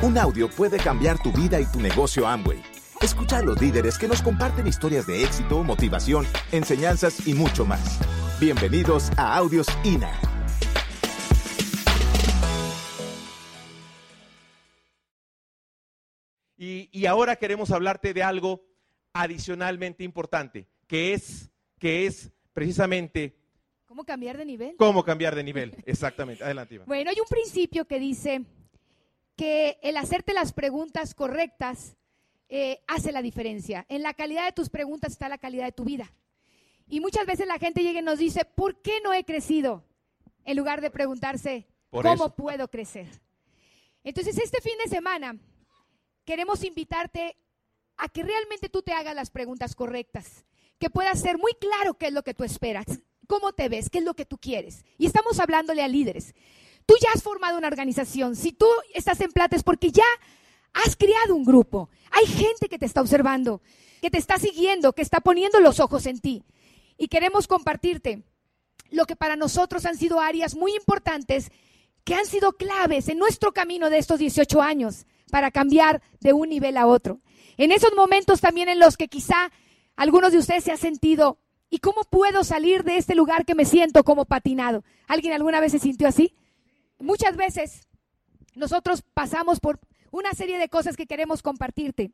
Un audio puede cambiar tu vida y tu negocio Amway. Escucha a los líderes que nos comparten historias de éxito, motivación, enseñanzas y mucho más. Bienvenidos a Audios INA. Y, y ahora queremos hablarte de algo adicionalmente importante, que es, que es precisamente ¿Cómo cambiar de nivel? cómo cambiar de nivel. Exactamente. Adelante, Iván. Bueno, hay un principio que dice que el hacerte las preguntas correctas eh, hace la diferencia. En la calidad de tus preguntas está la calidad de tu vida. Y muchas veces la gente llega y nos dice, ¿por qué no he crecido? En lugar de preguntarse, Por ¿cómo eso. puedo crecer? Entonces, este fin de semana queremos invitarte a que realmente tú te hagas las preguntas correctas, que puedas ser muy claro qué es lo que tú esperas, cómo te ves, qué es lo que tú quieres. Y estamos hablándole a líderes. Tú ya has formado una organización. Si tú estás en plata es porque ya has creado un grupo. Hay gente que te está observando, que te está siguiendo, que está poniendo los ojos en ti. Y queremos compartirte lo que para nosotros han sido áreas muy importantes que han sido claves en nuestro camino de estos 18 años para cambiar de un nivel a otro. En esos momentos también en los que quizá algunos de ustedes se han sentido, ¿y cómo puedo salir de este lugar que me siento como patinado? ¿Alguien alguna vez se sintió así? Muchas veces nosotros pasamos por una serie de cosas que queremos compartirte.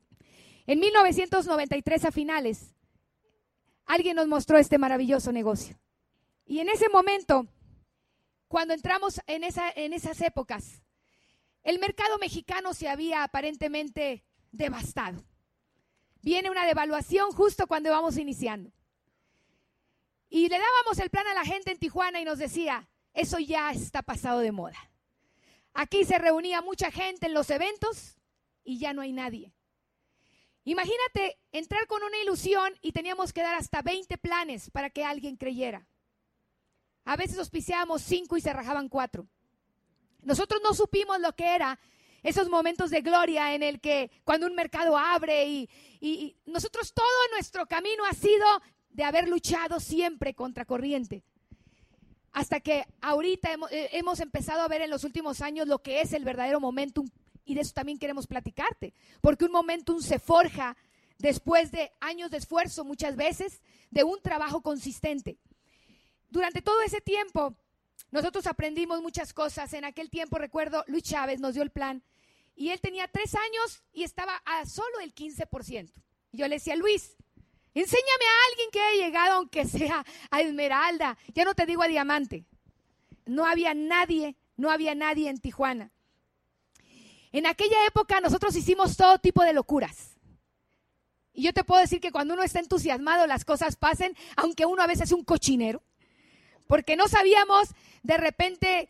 En 1993 a finales, alguien nos mostró este maravilloso negocio. Y en ese momento, cuando entramos en, esa, esas épocas, el mercado mexicano se había aparentemente devastado. Viene una devaluación justo cuando vamos iniciando. Y le dábamos el plan a la gente en Tijuana y nos decía, eso ya está pasado de moda. Aquí se reunía mucha gente en los eventos y ya no hay nadie. Imagínate entrar con una ilusión y teníamos que dar hasta 20 planes para que alguien creyera. A veces auspiciábamos cinco y se rajaban cuatro. Nosotros no supimos lo que era esos momentos de gloria en el que cuando un mercado abre y, y- y nosotros todo nuestro camino ha sido de haber luchado siempre contra corriente. Hasta que ahorita hemos, eh, hemos empezado a ver en los últimos años lo que es el verdadero momentum y de eso también queremos platicarte, porque un momentum se forja después de años de esfuerzo muchas veces, de un trabajo consistente. Durante todo ese tiempo, nosotros aprendimos muchas cosas. En aquel tiempo, recuerdo, Luis Chávez nos dio el plan y él tenía tres años y estaba a solo el 15%. Y yo le decía, Luis, enséñame a alguien que haya llegado, aunque sea a Esmeralda, ya no te digo a Diamante. No había nadie, no había nadie en Tijuana. En aquella época nosotros hicimos todo tipo de locuras. Y yo te puedo decir que cuando uno está entusiasmado las cosas pasen, aunque uno a veces es un cochinero, porque no sabíamos de repente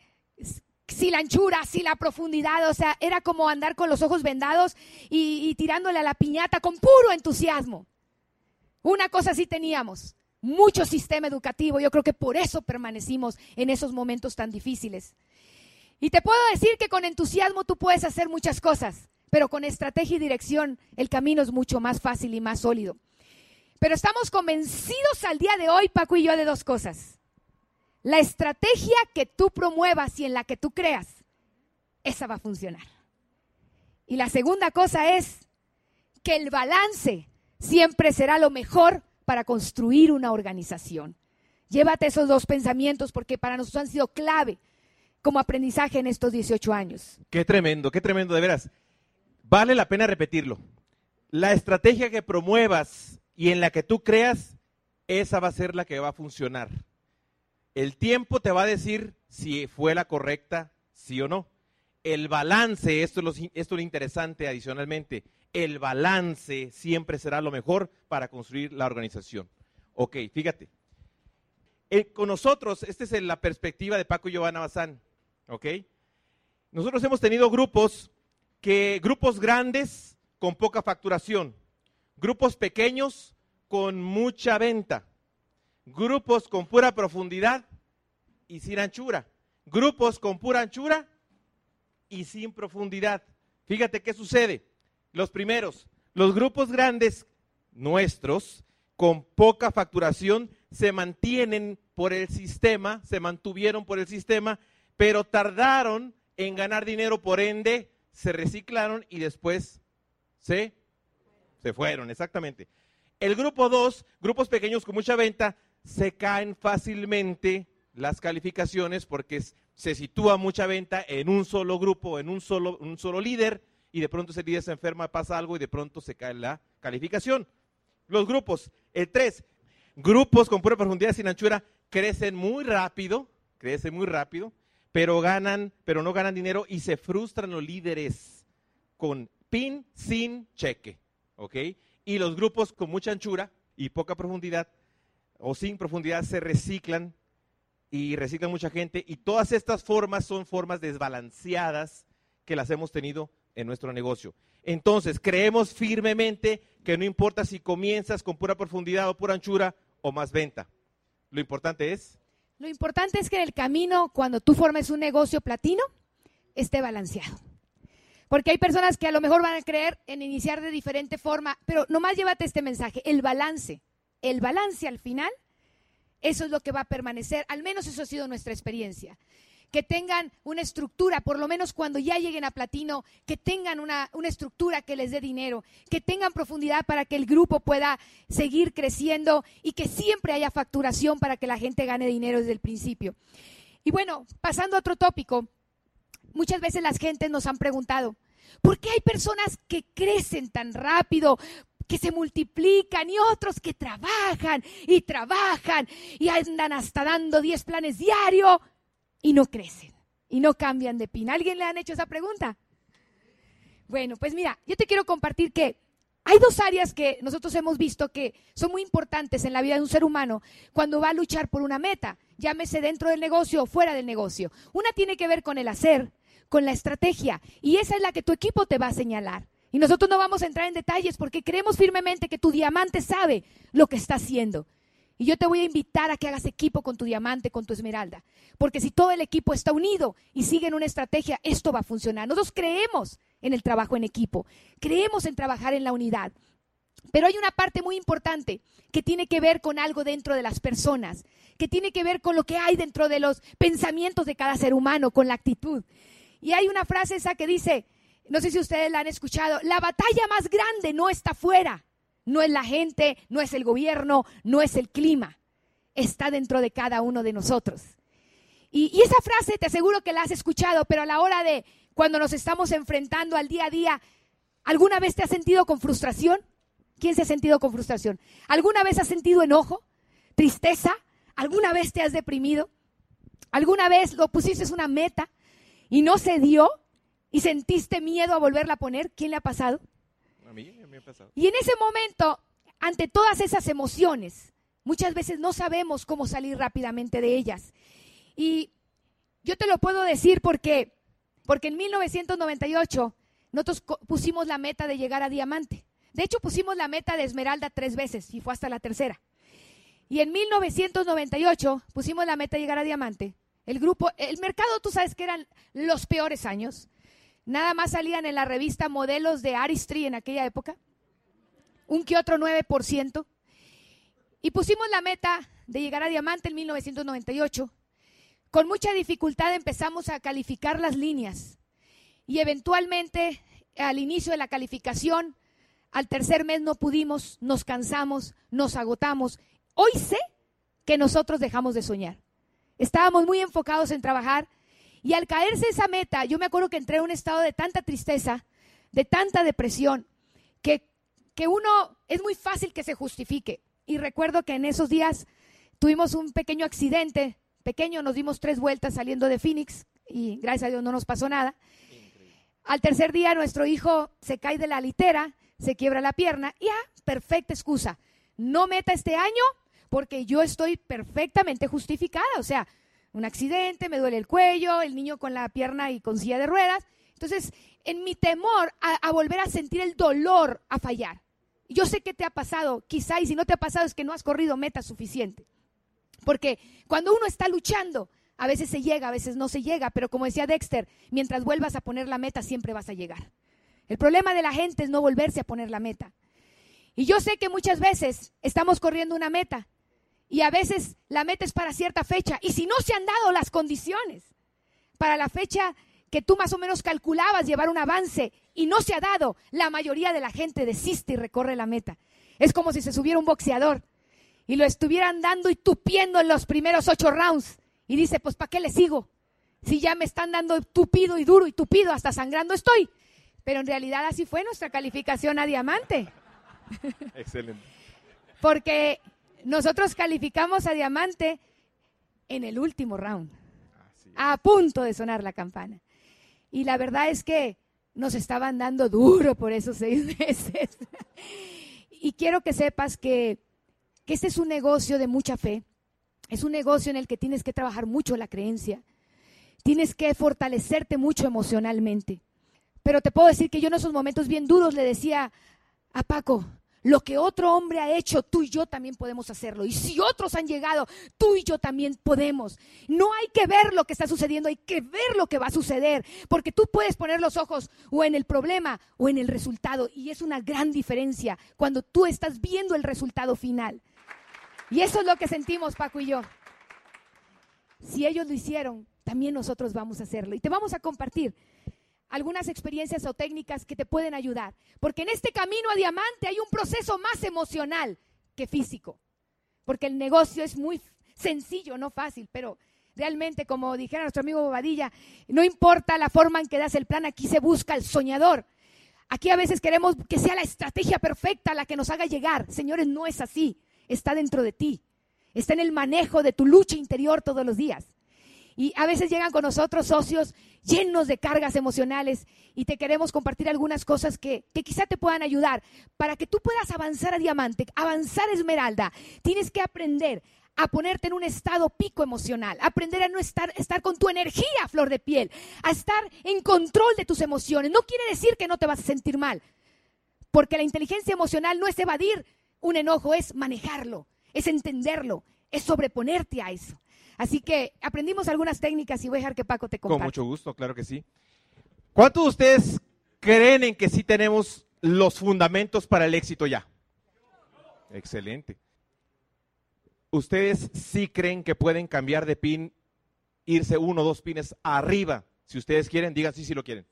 si la anchura, si la profundidad, o sea, era como andar con los ojos vendados y, y tirándole a la piñata con puro entusiasmo. Una cosa sí teníamos, mucho sistema educativo, yo creo que por eso permanecimos en esos momentos tan difíciles. Y te puedo decir que con entusiasmo tú puedes hacer muchas cosas, pero con estrategia y dirección el camino es mucho más fácil y más sólido. Pero estamos convencidos al día de hoy, Paco y yo, de dos cosas. La estrategia que tú promuevas y en la que tú creas, esa va a funcionar. Y la segunda cosa es que el balance siempre será lo mejor para construir una organización. Llévate esos dos pensamientos porque para nosotros han sido clave como aprendizaje en estos 18 años. Qué tremendo, qué tremendo, de veras. Vale la pena repetirlo. La estrategia que promuevas y en la que tú creas, esa va a ser la que va a funcionar. El tiempo te va a decir si fue la correcta, sí o no. El balance, esto es lo, esto es lo interesante adicionalmente, el balance siempre será lo mejor para construir la organización. Ok, fíjate. Eh, con nosotros, esta es la perspectiva de Paco y Giovanna Bazán. ¿ok? Nosotros hemos tenido grupos que, grupos grandes con poca facturación, grupos pequeños con mucha venta, grupos con pura profundidad y sin anchura, grupos con pura anchura y sin profundidad. Fíjate qué sucede. Los primeros, los grupos grandes nuestros con poca facturación se mantienen por el sistema, se mantuvieron por el sistema, pero tardaron en ganar dinero, por ende, se reciclaron y después se, se fueron, exactamente. El grupo 2, grupos pequeños con mucha venta, se caen fácilmente las calificaciones porque se sitúa mucha venta en un solo grupo, en un solo, un solo líder, y de pronto ese líder se enferma, pasa algo y de pronto se cae la calificación. Los grupos, el 3, grupos con pura profundidad sin anchura, crecen muy rápido, crecen muy rápido, pero ganan, pero no ganan dinero y se frustran los líderes con pin sin cheque. Y los grupos con mucha anchura y poca profundidad o sin profundidad se reciclan y reciclan mucha gente y todas estas formas son formas desbalanceadas que las hemos tenido en nuestro negocio. Entonces, creemos firmemente que no importa si comienzas con pura profundidad o pura anchura o más venta. Lo importante es... Lo importante es que en el camino, cuando tú formes un negocio platino, esté balanceado. Porque hay personas que a lo mejor van a creer en iniciar de diferente forma, pero nomás llévate este mensaje, el balance. El balance al final, eso es lo que va a permanecer, al menos eso ha sido nuestra experiencia que tengan una estructura, por lo menos cuando ya lleguen a platino, que tengan una, estructura que les dé dinero, que tengan profundidad para que el grupo pueda seguir creciendo y que siempre haya facturación para que la gente gane dinero desde el principio. Y bueno, pasando a otro tópico, muchas veces las gentes nos han preguntado, ¿por qué hay personas que crecen tan rápido? que se multiplican y otros que trabajan y trabajan y andan hasta dando 10 planes diarios y no crecen y no cambian de pin. ¿Alguien le han hecho esa pregunta? Bueno, pues mira, yo te quiero compartir que hay dos áreas que nosotros hemos visto que son muy importantes en la vida de un ser humano cuando va a luchar por una meta, llámese dentro del negocio o fuera del negocio. Una tiene que ver con el hacer, con la estrategia, y esa es la que tu equipo te va a señalar. Y nosotros no vamos a entrar en detalles porque creemos firmemente que tu diamante sabe lo que está haciendo. Y yo te voy a invitar a que hagas equipo con tu diamante, con tu esmeralda. Porque si todo el equipo está unido y sigue en una estrategia, esto va a funcionar. Nosotros creemos en el trabajo en equipo, creemos en trabajar en la unidad. Pero hay una parte muy importante que tiene que ver con algo dentro de las personas, que tiene que ver con lo que hay dentro de los pensamientos de cada ser humano, con la actitud. Y hay una frase esa que dice, no sé si ustedes la han escuchado, la batalla más grande no está fuera, no es la gente, no es el gobierno, no es el clima. Está dentro de cada uno de nosotros. Y, esa frase te aseguro que la has escuchado, pero a la hora de cuando nos estamos enfrentando al día a día, ¿alguna vez te has sentido con frustración? ¿Quién se ha sentido con frustración? ¿Alguna vez has sentido enojo? ¿Tristeza? ¿Alguna vez te has deprimido? ¿Alguna vez lo pusiste una meta y no se dio y sentiste miedo a volverla a poner? ¿Quién le ha pasado? Y en ese momento, ante todas esas emociones, muchas veces no sabemos cómo salir rápidamente de ellas. Y yo te lo puedo decir porque, porque en 1998 nosotros pusimos la meta de llegar a diamante. De hecho, pusimos la meta de esmeralda tres veces y fue hasta la tercera. Y en 1998 pusimos la meta de llegar a diamante. El grupo, el mercado, tú sabes que eran los peores años. Nada más salían en la revista modelos de Aristry en aquella época. Un que otro 9%. Y pusimos la meta de llegar a diamante en 1998. Con mucha dificultad empezamos a calificar las líneas. Y eventualmente, al inicio de la calificación, al tercer mes no pudimos, nos cansamos, nos agotamos. Hoy sé que nosotros dejamos de soñar. Estábamos muy enfocados en trabajar y al caerse esa meta, yo me acuerdo que entré en un estado de tanta tristeza, de tanta depresión, que, que uno es muy fácil que se justifique. Y recuerdo que en esos días tuvimos un pequeño accidente, pequeño, nos dimos tres vueltas saliendo de Phoenix y gracias a Dios no nos pasó nada. Al tercer día nuestro hijo se cae de la litera, se quiebra la pierna y ah, perfecta excusa. No meta este año porque yo estoy perfectamente justificada. O sea, un accidente, me duele el cuello, el niño con la pierna y con silla de ruedas. Entonces, en mi temor a, volver a sentir el dolor a fallar. Yo sé que te ha pasado, quizá, y si no te ha pasado es que no has corrido meta suficiente. Porque cuando uno está luchando, a veces se llega, a veces no se llega, pero como decía Dexter, mientras vuelvas a poner la meta, siempre vas a llegar. El problema de la gente es no volverse a poner la meta. Y yo sé que muchas veces estamos corriendo una meta y a veces la meta es para cierta fecha. Y si no se han dado las condiciones para la fecha que tú más o menos calculabas llevar un avance y no se ha dado, la mayoría de la gente desiste y recorre la meta. Es como si se subiera un boxeador y lo estuvieran dando y tupiendo en los primeros ocho rounds. Y dice, pues ¿para qué le sigo? Si ya me están dando tupido y duro y tupido, hasta sangrando estoy. Pero en realidad así fue nuestra calificación a diamante. Excelente. Porque nosotros calificamos a diamante en el último round, a punto de sonar la campana. Y la verdad es que nos estaban dando duro por esos seis meses. y quiero que sepas que, que este es un negocio de mucha fe. Es un negocio en el que tienes que trabajar mucho la creencia. Tienes que fortalecerte mucho emocionalmente. Pero te puedo decir que yo en esos momentos bien duros le decía a Paco, lo que otro hombre ha hecho, tú y yo también podemos hacerlo. Y si otros han llegado, tú y yo también podemos. No hay que ver lo que está sucediendo, hay que ver lo que va a suceder. Porque tú puedes poner los ojos o en el problema o en el resultado. Y es una gran diferencia cuando tú estás viendo el resultado final. Y eso es lo que sentimos Paco y yo. Si ellos lo hicieron, también nosotros vamos a hacerlo. Y te vamos a compartir algunas experiencias o técnicas que te pueden ayudar. Porque en este camino a diamante hay un proceso más emocional que físico. Porque el negocio es muy sencillo, no fácil, pero realmente, como dijera nuestro amigo Bobadilla, no importa la forma en que das el plan, aquí se busca el soñador. Aquí a veces queremos que sea la estrategia perfecta la que nos haga llegar. Señores, no es así. Está dentro de ti. Está en el manejo de tu lucha interior todos los días. Y a veces llegan con nosotros socios llenos de cargas emocionales y te queremos compartir algunas cosas que, quizá te puedan ayudar para que tú puedas avanzar a diamante, avanzar a esmeralda. Tienes que aprender a ponerte en un estado pico emocional, aprender a no estar, estar con tu energía flor de piel, a estar en control de tus emociones. No quiere decir que no te vas a sentir mal, porque la inteligencia emocional no es evadir un enojo, es manejarlo, es entenderlo, es sobreponerte a eso. Así que aprendimos algunas técnicas y voy a dejar que Paco te comparte. Con mucho gusto, claro que sí. ¿Cuántos de ustedes creen en que sí tenemos los fundamentos para el éxito ya? Excelente. ¿Ustedes sí creen que pueden cambiar de pin, irse uno o dos pines arriba? Si ustedes quieren, digan sí si lo quieren.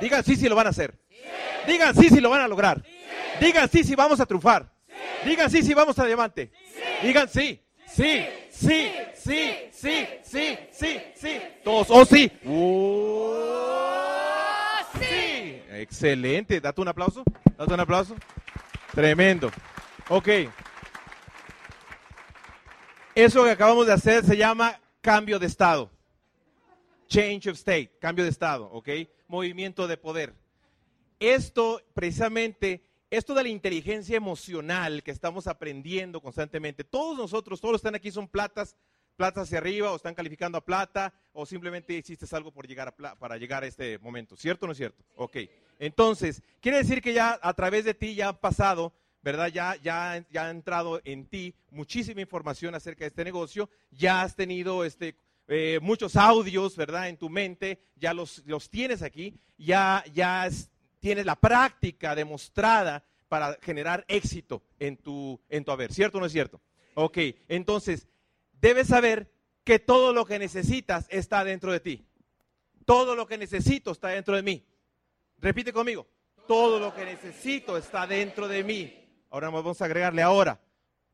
Digan sí si lo van a hacer. Digan sí si lo van a lograr. Digan sí si vamos a triunfar. Digan sí si vamos a diamante. Digan sí. Sí, sí, sí, sí, sí, sí, sí. Todos, oh sí. Oh, sí. Excelente. Date un aplauso. Date un aplauso. Tremendo. Ok. Eso que acabamos de hacer se llama cambio de estado. Change of state, cambio de estado, ¿ok? Movimiento de poder. Esto precisamente esto de la inteligencia emocional que estamos aprendiendo constantemente, todos nosotros, todos los que están aquí son platas, platas hacia arriba o están calificando a plata o simplemente hiciste algo por llegar para llegar a este momento, ¿cierto o no es cierto? Ok, entonces, quiere decir que ya a través de ti ya ha pasado, ¿verdad? Ya, ya, ya ha entrado en ti muchísima información acerca de este negocio, ya has tenido este, eh, muchos audios, ¿verdad? En tu mente, ya los, los tienes aquí, ya, ya tienes la práctica demostrada para generar éxito en tu, en tu haber, ¿cierto o no es cierto? Ok, entonces, debes saber que todo lo que necesitas está dentro de ti. Todo lo que necesito está dentro de mí. Repite conmigo. Todo lo que necesito está dentro de mí. Ahora vamos a agregarle ahora.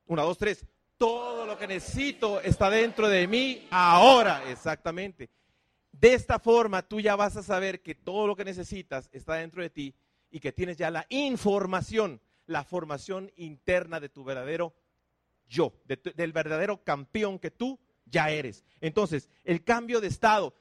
Una, dos, tres. Todo lo que necesito está dentro de mí ahora. Exactamente. De esta forma tú ya vas a saber que todo lo que necesitas está dentro de ti y que tienes ya la información, la formación interna de tu verdadero yo, del verdadero campeón que tú ya eres. Entonces, el cambio de estado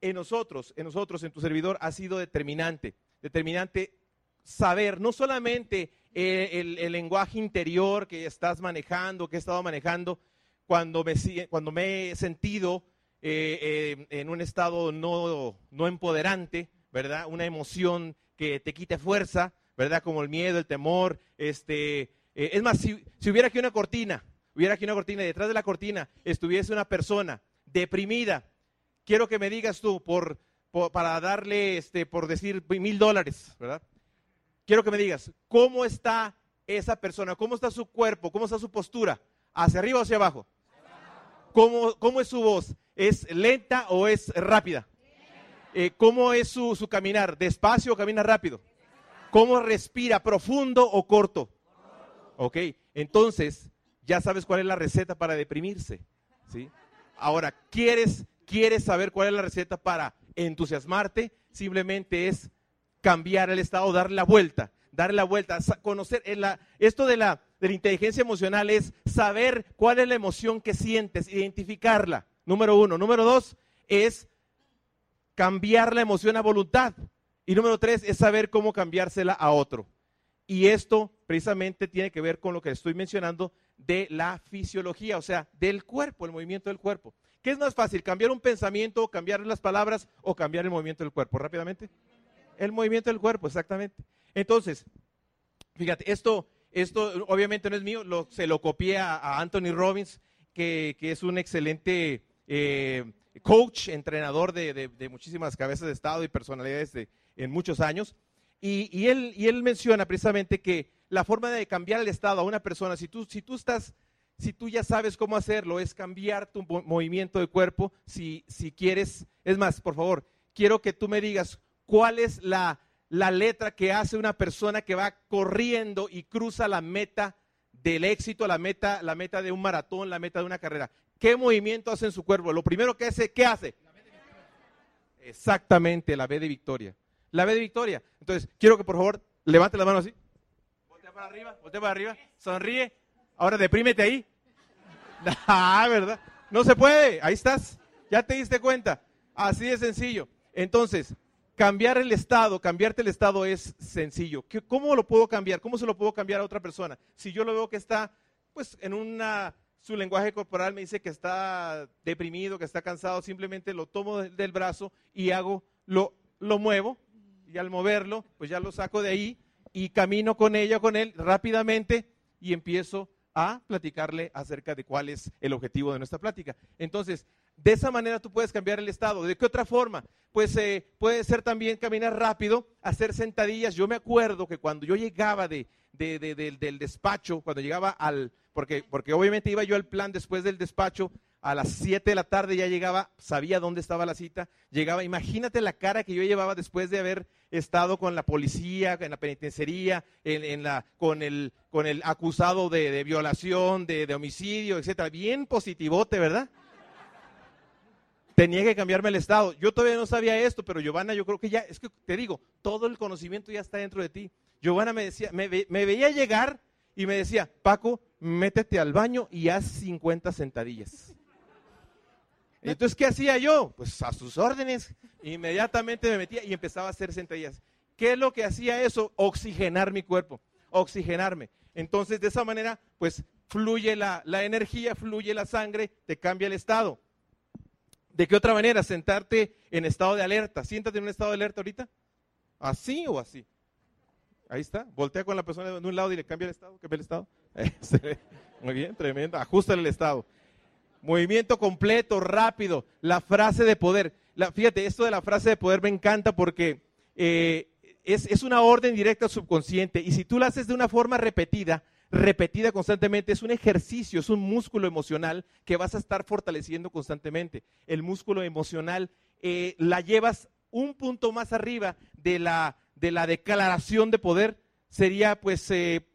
en nosotros, en nosotros, en tu servidor, ha sido determinante. Determinante saber no solamente eh, el, lenguaje interior que estás manejando, que he estado manejando, cuando me, cuando me he sentido eh, eh, en un estado no, no empoderante, ¿verdad? Una emoción que te quite fuerza, ¿verdad? Como el miedo, el temor, este... Eh, es más, si, hubiera aquí una cortina, hubiera aquí una cortina y detrás de la cortina estuviese una persona deprimida, quiero que me digas tú, por, para darle, este, por decir mil dólares, ¿verdad? Quiero que me digas, ¿cómo está esa persona? ¿Cómo está su cuerpo? ¿Cómo está su postura? ¿Hacia arriba o hacia abajo? ¿Cómo, cómo es su voz? ¿Es lenta o es rápida? Eh, ¿Cómo es su, su caminar? ¿Despacio o camina rápido? ¿Cómo respira? ¿Profundo o corto? Ok, entonces ya sabes cuál es la receta para deprimirse. ¿sí? Ahora, ¿quieres, ¿quieres saber cuál es la receta para entusiasmarte? Simplemente es cambiar el estado, darle la vuelta, darle la vuelta, conocer, esto de la, de la inteligencia emocional es saber cuál es la emoción que sientes, identificarla, número uno. Número dos es cambiar la emoción a voluntad. Y número tres es saber cómo cambiársela a otro. Y esto precisamente tiene que ver con lo que estoy mencionando de la fisiología, o sea, del cuerpo, el movimiento del cuerpo. ¿Qué es más fácil, cambiar un pensamiento, cambiar las palabras o cambiar el movimiento del cuerpo? Rápidamente. El movimiento del cuerpo, exactamente. Entonces, fíjate, esto, esto obviamente no es mío, se lo copié a, Anthony Robbins, que, es un excelente eh, coach, entrenador de, muchísimas cabezas de Estado y personalidades de, en muchos años. Y, él, y él menciona precisamente que la forma de cambiar el estado a una persona, si tú, si tú estás, si tú ya sabes cómo hacerlo, es cambiar tu movimiento de cuerpo, si, si quieres, es más, por favor, quiero que tú me digas cuál es la, la letra que hace una persona que va corriendo y cruza la meta del éxito, la meta, la meta de un maratón, la meta de una carrera. ¿Qué movimiento hace en su cuerpo? Lo primero que hace, ¿qué hace? Exactamente, la B de victoria. La B de victoria. Entonces, quiero que por favor levante la mano así. Voltea para arriba, voltea para arriba, sonríe. Ahora deprímete ahí. Ah, ¿verdad? No se puede, ahí estás. Ya te diste cuenta. Así de sencillo. Entonces, cambiar el estado, cambiarte el estado es sencillo. ¿Cómo lo puedo cambiar? ¿Cómo se lo puedo cambiar a otra persona? Si yo lo veo que está, pues, en una, su lenguaje corporal me dice que está deprimido, que está cansado, simplemente lo tomo del brazo y hago, lo, lo muevo y al moverlo, pues ya lo saco de ahí y camino con ella, con él rápidamente y empiezo a platicarle acerca de cuál es el objetivo de nuestra plática. Entonces, de esa manera tú puedes cambiar el estado. ¿De qué otra forma? Pues eh, puede ser también caminar rápido, hacer sentadillas. Yo me acuerdo que cuando yo llegaba de, del despacho, cuando llegaba al, porque, porque obviamente iba yo al plan después del despacho, a las 7 de la tarde ya llegaba, sabía dónde estaba la cita, llegaba, imagínate la cara que yo llevaba después de haber estado con la policía, en la penitenciaría, en, la, con, el, con el acusado de, violación, de, de, homicidio, etcétera, bien positivote, ¿verdad? Tenía que cambiarme el estado. Yo todavía no sabía esto, pero Giovanna, yo creo que ya, es que te digo, todo el conocimiento ya está dentro de ti. Giovanna me decía, me, me veía llegar y me decía, Paco, métete al baño y haz 50 sentadillas. Entonces, ¿qué hacía yo? Pues a sus órdenes. Inmediatamente me metía y empezaba a hacer sentadillas. ¿Qué es lo que hacía eso? Oxigenar mi cuerpo, oxigenarme. Entonces, de esa manera, pues fluye la, energía, fluye la sangre, te cambia el estado. ¿De qué otra manera? Sentarte en estado de alerta. Siéntate en un estado de alerta ahorita. ¿Así o así? Ahí está. Voltea con la persona de un lado y le cambia el estado. ¿Qué el estado? Muy bien, tremendo. Ajusta el estado. Movimiento completo, rápido. La frase de poder. Fíjate, esto de la frase de poder me encanta porque eh, es, es, una orden directa al subconsciente. Y si tú la haces de una forma repetida, repetida constantemente, es un ejercicio, es un músculo emocional que vas a estar fortaleciendo constantemente. El músculo emocional eh, la llevas un punto más arriba de la, de la declaración de poder. Sería pues eh,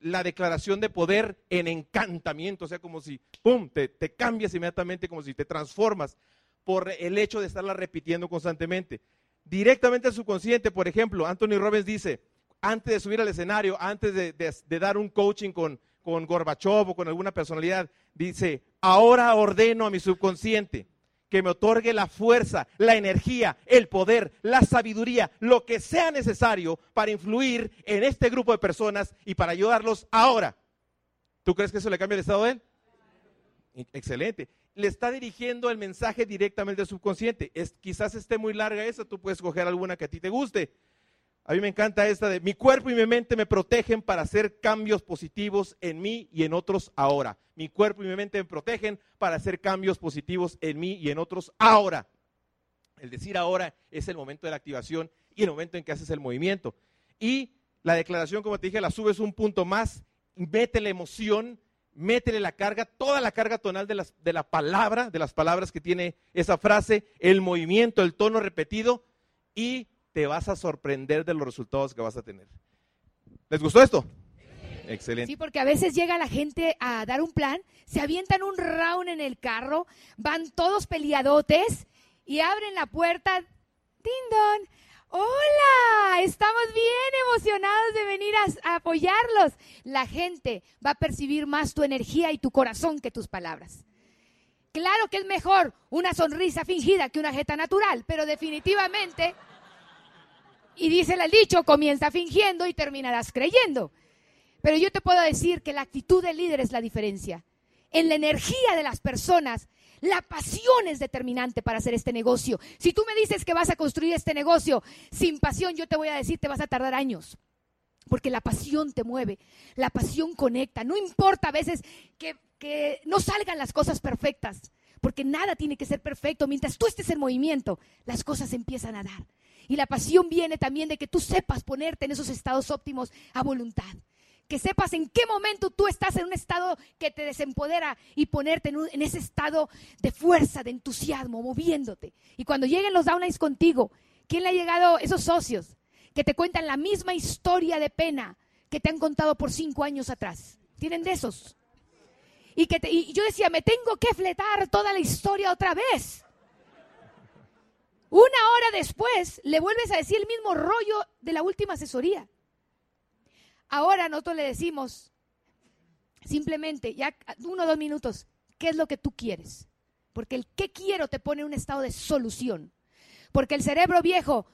la declaración de poder en encantamiento, o sea, como si, ¡pum!, te, cambias inmediatamente, como si te transformas por el hecho de estarla repitiendo constantemente. Directamente al subconsciente, por ejemplo, Anthony Robbins dice, antes de subir al escenario, antes de, dar un coaching con, con Gorbachev o con alguna personalidad, dice, ahora ordeno a mi subconsciente que me otorgue la fuerza, la energía, el poder, la sabiduría, lo que sea necesario para influir en este grupo de personas y para ayudarlos ahora. ¿Tú crees que eso le cambia el estado de él? Excelente. Le está dirigiendo el mensaje directamente al subconsciente. Es, quizás esté muy larga esa, tú puedes coger alguna que a ti te guste. A mí me encanta esta de mi cuerpo y mi mente me protegen para hacer cambios positivos en mí y en otros ahora. Mi cuerpo y mi mente me protegen para hacer cambios positivos en mí y en otros ahora. El decir ahora es el momento de la activación y el momento en que haces el movimiento. Y la declaración, como te dije, la subes un punto más, mete la emoción, métele la carga, toda la carga tonal de, de la palabra, de las palabras que tiene esa frase, el movimiento, el tono repetido, y te vas a sorprender de los resultados que vas a tener. ¿Les gustó esto? Excelente. Sí, porque a veces llega la gente a dar un plan, se avientan un round en el carro, van todos peleadotes y abren la puerta. ¡Dindon! Hola, estamos bien emocionados de venir a, a, apoyarlos. La gente va a percibir más tu energía y tu corazón que tus palabras. Claro que es mejor una sonrisa fingida que una jeta natural, pero definitivamente, y dice el dicho, comienza fingiendo y terminarás creyendo. Pero yo te puedo decir que la actitud del líder es la diferencia. En la energía de las personas, la pasión es determinante para hacer este negocio. Si tú me dices que vas a construir este negocio sin pasión, yo te voy a decir, te vas a tardar años. Porque la pasión te mueve, la pasión conecta. No importa a veces que, que no salgan las cosas perfectas, porque nada tiene que ser perfecto. Mientras tú estés en movimiento, las cosas empiezan a dar. Y la pasión viene también de que tú sepas ponerte en esos estados óptimos a voluntad que sepas en qué momento tú estás en un estado que te desempodera y ponerte en, un, ese estado de fuerza, de entusiasmo, moviéndote. Y cuando lleguen los downlines contigo, ¿quién le ha llegado esos socios que te cuentan la misma historia de pena que te han contado por cinco años atrás? ¿Tienen de esos? Y, que te, y yo decía, me tengo que fletar toda la historia otra vez. Una hora después le vuelves a decir el mismo rollo de la última asesoría. Ahora nosotros le decimos simplemente, ya uno o dos minutos, ¿qué es lo que tú quieres? Porque el qué quiero te pone en un estado de solución. Porque el cerebro viejo,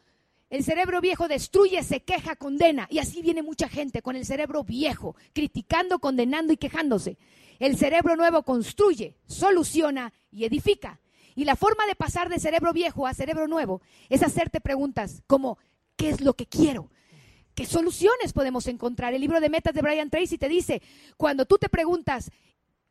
el cerebro viejo destruye, se queja, condena. Y así viene mucha gente con el cerebro viejo, criticando, condenando y quejándose. El cerebro nuevo construye, soluciona y edifica. Y la forma de pasar de cerebro viejo a cerebro nuevo es hacerte preguntas como, ¿qué es lo que quiero? ¿Qué soluciones podemos encontrar? El libro de metas de Brian Tracy te dice, cuando tú te preguntas,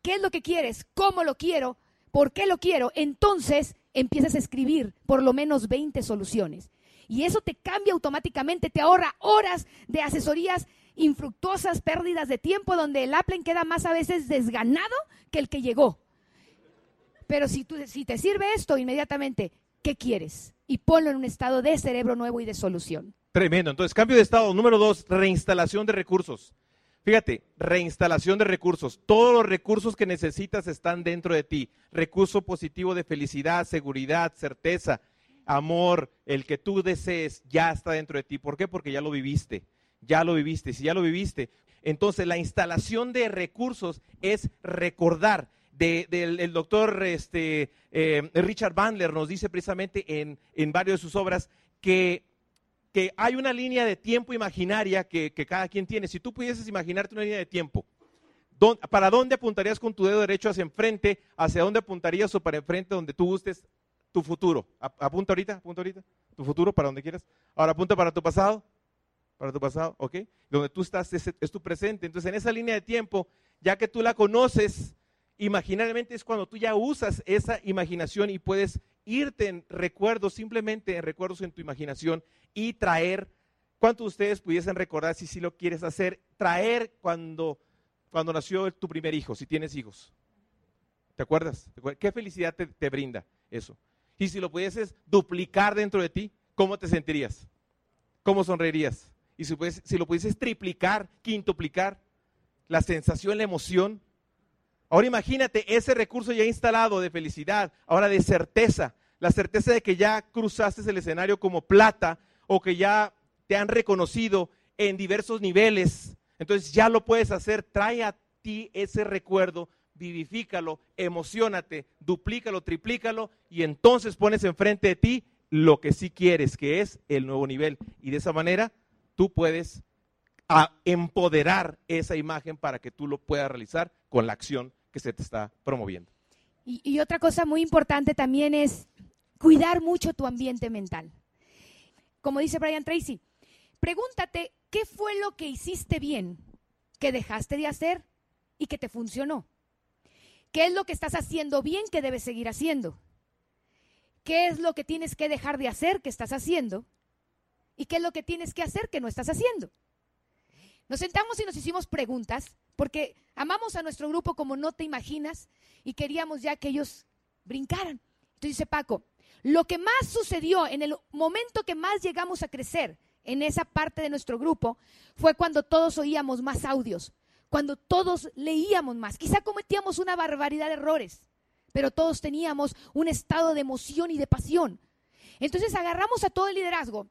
¿qué es lo que quieres? ¿Cómo lo quiero? ¿Por qué lo quiero? Entonces empiezas a escribir por lo menos 20 soluciones. Y eso te cambia automáticamente, te ahorra horas de asesorías infructuosas, pérdidas de tiempo, donde el Apple queda más a veces desganado que el que llegó. Pero si, tú, si te sirve esto, inmediatamente, ¿qué quieres? Y ponlo en un estado de cerebro nuevo y de solución. Tremendo. Entonces, cambio de estado. Número dos, reinstalación de recursos. Fíjate, reinstalación de recursos. Todos los recursos que necesitas están dentro de ti. Recurso positivo de felicidad, seguridad, certeza, amor, el que tú desees, ya está dentro de ti. ¿Por qué? Porque ya lo viviste. Ya lo viviste. Si ya lo viviste, entonces la instalación de recursos es recordar. Del el doctor este, eh, Richard Bandler nos dice precisamente en, en varias de sus obras que que hay una línea de tiempo imaginaria que, cada quien tiene. Si tú pudieses imaginarte una línea de tiempo, ¿para dónde apuntarías con tu dedo derecho hacia enfrente? ¿Hacia dónde apuntarías o para enfrente donde tú gustes tu futuro? Apunta ahorita, apunta ahorita. Tu futuro para donde quieras. Ahora apunta para tu pasado. Para tu pasado, ¿ok? Donde tú estás es, es tu presente. Entonces en esa línea de tiempo, ya que tú la conoces, imaginariamente es cuando tú ya usas esa imaginación y puedes irte en recuerdos, simplemente en recuerdos en tu imaginación y traer, ¿cuántos de ustedes pudiesen recordar si sí lo quieres hacer? Traer cuando, cuando nació tu primer hijo, si tienes hijos. ¿Te acuerdas? ¿Qué felicidad te, brinda eso? Y si lo pudieses duplicar dentro de ti, ¿cómo te sentirías? ¿Cómo sonreirías? Y si, si lo pudieses triplicar, quintuplicar, la sensación, la emoción, Ahora imagínate ese recurso ya instalado de felicidad, ahora de certeza, la certeza de que ya cruzaste el escenario como plata o que ya te han reconocido en diversos niveles. Entonces ya lo puedes hacer, trae a ti ese recuerdo, vivifícalo, emocionate, duplícalo, triplícalo y entonces pones enfrente de ti lo que sí quieres, que es el nuevo nivel. Y de esa manera tú puedes empoderar esa imagen para que tú lo puedas realizar con la acción que se te está promoviendo. Y, otra cosa muy importante también es cuidar mucho tu ambiente mental. Como dice Brian Tracy, pregúntate qué fue lo que hiciste bien, que dejaste de hacer y que te funcionó. ¿Qué es lo que estás haciendo bien que debes seguir haciendo? ¿Qué es lo que tienes que dejar de hacer que estás haciendo? ¿Y qué es lo que tienes que hacer que no estás haciendo? Nos sentamos y nos hicimos preguntas, porque amamos a nuestro grupo como no te imaginas y queríamos ya que ellos brincaran. Entonces dice Paco, lo que más sucedió en el momento que más llegamos a crecer en esa parte de nuestro grupo fue cuando todos oíamos más audios, cuando todos leíamos más. Quizá cometíamos una barbaridad de errores, pero todos teníamos un estado de emoción y de pasión. Entonces agarramos a todo el liderazgo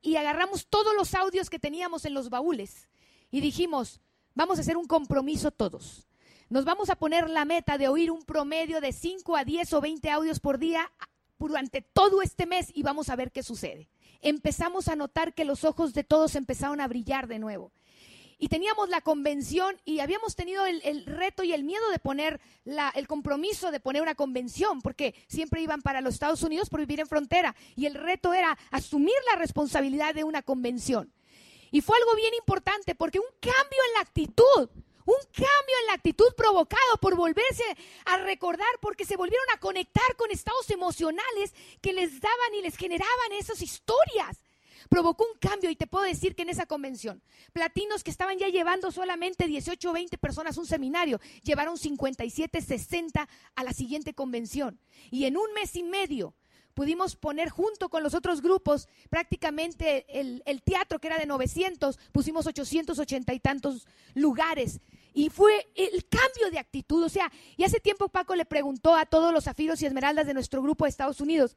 y agarramos todos los audios que teníamos en los baúles y dijimos, vamos a hacer un compromiso todos. Nos vamos a poner la meta de oír un promedio de 5 a 10 o 20 audios por día durante todo este mes y vamos a ver qué sucede. Empezamos a notar que los ojos de todos empezaron a brillar de nuevo y teníamos la convención y habíamos tenido el, reto y el miedo de poner el compromiso de poner una convención, porque siempre iban para los Estados Unidos por vivir en frontera y el reto era asumir la responsabilidad de una convención. Y fue algo bien importante porque un cambio en la actitud, un cambio en la actitud provocado por volverse a recordar, porque se volvieron a conectar con estados emocionales que les daban y les generaban esas historias provocó un cambio y te puedo decir que en esa convención, platinos que estaban ya llevando solamente 18 o 20 personas un seminario, llevaron 57, 60 a la siguiente convención. Y en un mes y medio pudimos poner junto con los otros grupos prácticamente el, teatro que era de 900, pusimos 880 y tantos lugares. Y fue el cambio de actitud. O sea, y hace tiempo Paco le preguntó a todos los zafiros y esmeraldas de nuestro grupo de Estados Unidos,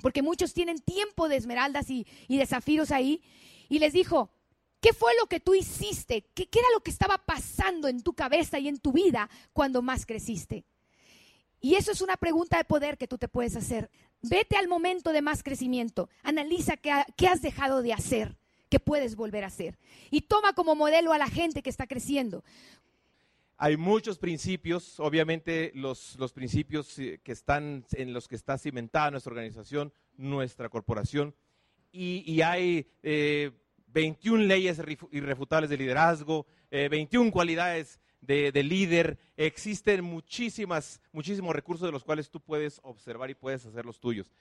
porque muchos tienen tiempo de esmeraldas y, de zafiros ahí, y les dijo, ¿qué fue lo que tú hiciste? ¿Qué, ¿Qué era lo que estaba pasando en tu cabeza y en tu vida cuando más creciste? Y eso es una pregunta de poder que tú te puedes hacer. Vete al momento de más crecimiento, analiza qué, has dejado de hacer, qué puedes volver a hacer. Y toma como modelo a la gente que está creciendo. Hay muchos principios, obviamente los, principios eh, que están en los que está cimentada nuestra organización, nuestra corporación, y, hay 21 eh, leyes irrefutables de liderazgo, 21 eh, cualidades de, líder, existen muchísimas, muchísimos recursos de los cuales tú puedes observar y puedes hacer los tuyos.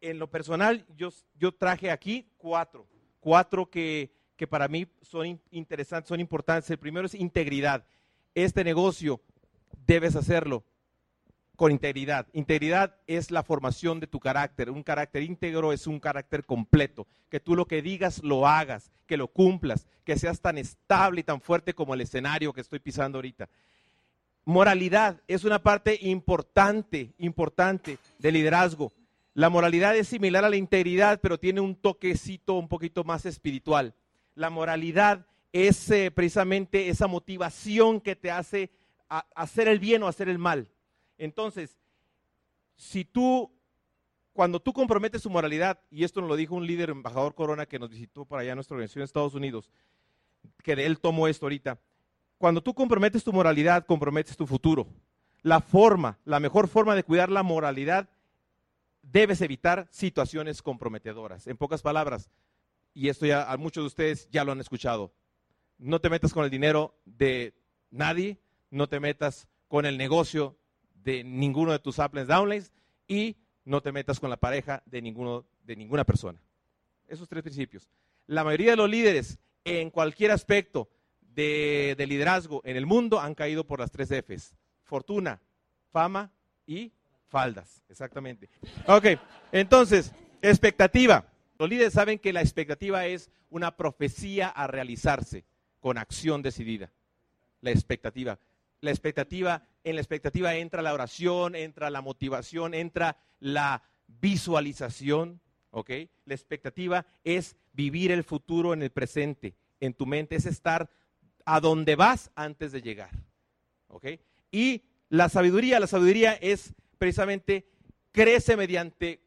En lo personal, yo, yo traje aquí cuatro, cuatro que, que para mí son interesantes, son importantes. El primero es integridad este negocio debes hacerlo con integridad. Integridad es la formación de tu carácter. Un carácter íntegro es un carácter completo. Que tú lo que digas lo hagas, que lo cumplas, que seas tan estable y tan fuerte como el escenario que estoy pisando ahorita. Moralidad es una parte importante, importante del liderazgo. La moralidad es similar a la integridad, pero tiene un toquecito un poquito más espiritual. La moralidad es eh, precisamente esa motivación que te hace hacer el bien o hacer el mal. Entonces, si tú, cuando tú comprometes tu moralidad, y esto nos lo dijo un líder, embajador Corona, que nos visitó por allá en nuestra organización en Estados Unidos, que de él tomó esto ahorita, cuando tú comprometes tu moralidad, comprometes tu futuro. La forma, la mejor forma de cuidar la moralidad, debes evitar situaciones comprometedoras. En pocas palabras, y esto ya muchos de ustedes ya lo han escuchado, no te metas con el dinero de nadie, no te metas con el negocio de ninguno de tus uplands, downlines y no te metas con la pareja de, ninguno, de ninguna persona. Esos tres principios. La mayoría de los líderes en cualquier aspecto de, de liderazgo en el mundo han caído por las tres Fs. Fortuna, fama y faldas. Exactamente. Ok, entonces, expectativa. Los líderes saben que la expectativa es una profecía a realizarse con acción decidida. La expectativa. La expectativa, en la expectativa entra la oración, entra la motivación, entra la visualización, ¿ok? La expectativa es vivir el futuro en el presente, en tu mente, es estar a donde vas antes de llegar, ¿ok? Y la sabiduría, la sabiduría es precisamente crece mediante,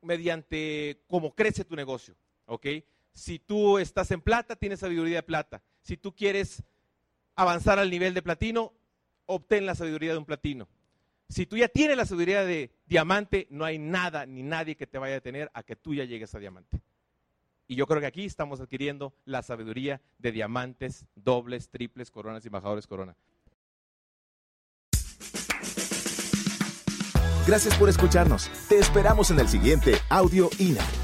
mediante cómo crece tu negocio, ¿ok? Si tú estás en plata, tienes sabiduría de plata si tú quieres avanzar al nivel de platino, obtén la sabiduría de un platino. Si tú ya tienes la sabiduría de diamante, no hay nada ni nadie que te vaya a detener a que tú ya llegues a diamante. Y yo creo que aquí estamos adquiriendo la sabiduría de diamantes, dobles, triples, coronas y embajadores corona. Gracias por escucharnos. Te esperamos en el siguiente Audio INA.